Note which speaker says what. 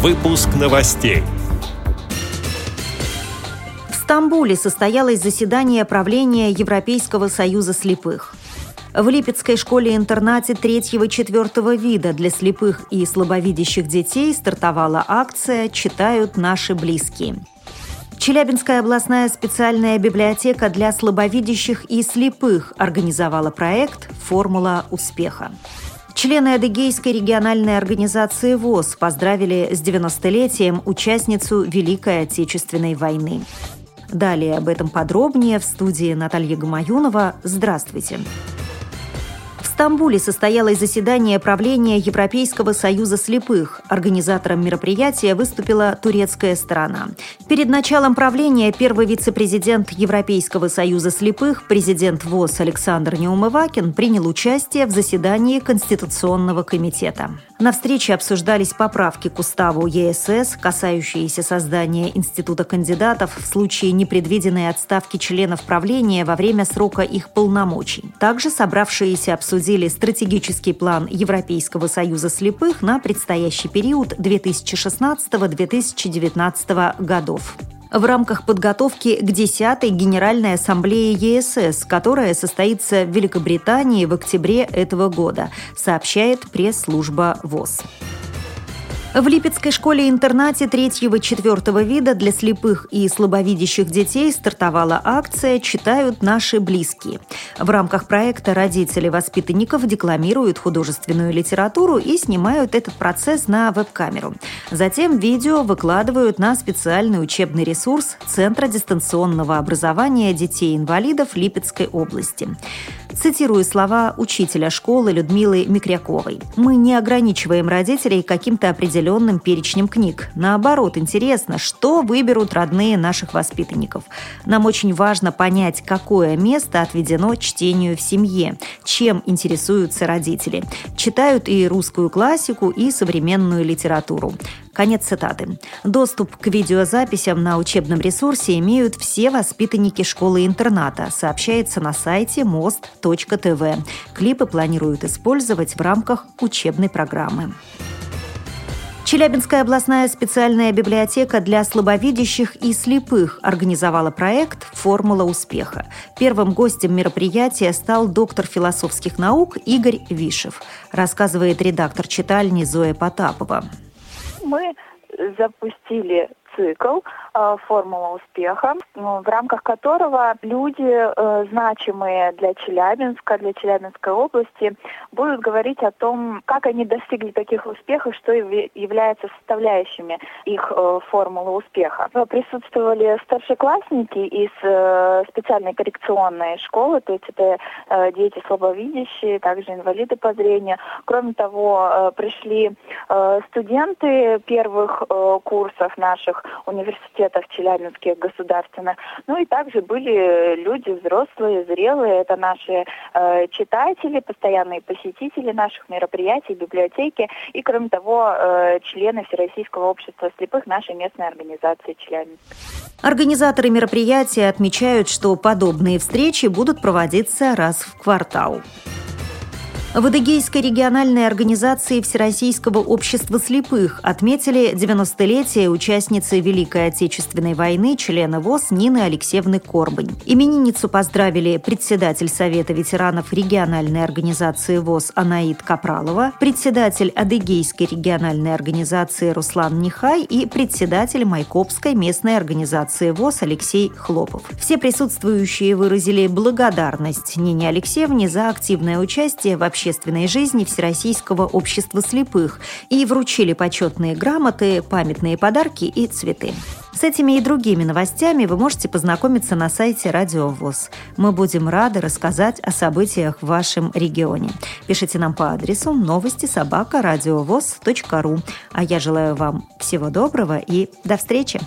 Speaker 1: Выпуск новостей.
Speaker 2: В Стамбуле состоялось заседание правления Европейского союза слепых. В Липецкой школе-интернате третьего-четвертого вида для слепых и слабовидящих детей стартовала акция «Читают наши близкие». Челябинская областная специальная библиотека для слабовидящих и слепых организовала проект «Формула успеха». Члены Адыгейской региональной организации ВОЗ поздравили с 90-летием участницу Великой Отечественной войны. Далее об этом подробнее в студии Наталья Гамаюнова. Здравствуйте. Здравствуйте. Стамбуле состоялось заседание правления Европейского союза слепых. Организатором мероприятия выступила турецкая сторона. Перед началом правления первый вице-президент Европейского союза слепых, президент ВОЗ Александр Неумывакин, принял участие в заседании Конституционного комитета. На встрече обсуждались поправки к уставу ЕСС, касающиеся создания института кандидатов в случае непредвиденной отставки членов правления во время срока их полномочий. Также собравшиеся обсудили стратегический план Европейского союза слепых на предстоящий период 2016-2019 годов в рамках подготовки к 10-й Генеральной Ассамблее ЕСС, которая состоится в Великобритании в октябре этого года, сообщает пресс-служба ВОЗ. В Липецкой школе-интернате третьего-четвертого вида для слепых и слабовидящих детей стартовала акция «Читают наши близкие». В рамках проекта родители воспитанников декламируют художественную литературу и снимают этот процесс на веб-камеру. Затем видео выкладывают на специальный учебный ресурс Центра дистанционного образования детей-инвалидов Липецкой области. Цитирую слова учителя школы Людмилы Микряковой. «Мы не ограничиваем родителей каким-то определенным перечнем книг. Наоборот, интересно, что выберут родные наших воспитанников. Нам очень важно понять, какое место отведено чтению в семье, чем интересуются родители. Читают и русскую классику, и современную литературу. Конец цитаты. Доступ к видеозаписям на учебном ресурсе имеют все воспитанники школы-интерната, сообщается на сайте most.tv. Клипы планируют использовать в рамках учебной программы. Челябинская областная специальная библиотека для слабовидящих и слепых организовала проект «Формула успеха». Первым гостем мероприятия стал доктор философских наук Игорь Вишев, рассказывает редактор читальни Зоя Потапова
Speaker 3: мы запустили цикл «Формула успеха», ну, в рамках которого люди, э, значимые для Челябинска, для Челябинской области, будут говорить о том, как они достигли таких успехов, что является составляющими их э, формулы успеха. Присутствовали старшеклассники из специальной коррекционной школы, то есть это дети слабовидящие, также инвалиды по зрению. Кроме того, пришли студенты первых курсов наших университетов челябинских государственных. Ну и также были люди взрослые, зрелые, это наши э, читатели, постоянные посетители наших мероприятий, библиотеки и, кроме того, э, члены Всероссийского общества слепых нашей местной организации Челябинск.
Speaker 2: Организаторы мероприятия отмечают, что подобные встречи будут проводиться раз в квартал. В Адыгейской региональной организации Всероссийского общества слепых отметили 90-летие участницы Великой Отечественной войны, члена ВОЗ Нины Алексеевны Корбань. Именинницу поздравили председатель Совета ветеранов региональной организации ВОЗ Анаид Капралова, председатель Адыгейской региональной организации Руслан Нихай и председатель Майкопской местной организации ВОЗ Алексей Хлопов. Все присутствующие выразили благодарность Нине Алексеевне за активное участие в общественной жизни Всероссийского общества слепых и вручили почетные грамоты, памятные подарки и цветы. С этими и другими новостями вы можете познакомиться на сайте Радио ВОЗ. Мы будем рады рассказать о событиях в вашем регионе. Пишите нам по адресу новости собака ру. А я желаю вам всего доброго и до встречи!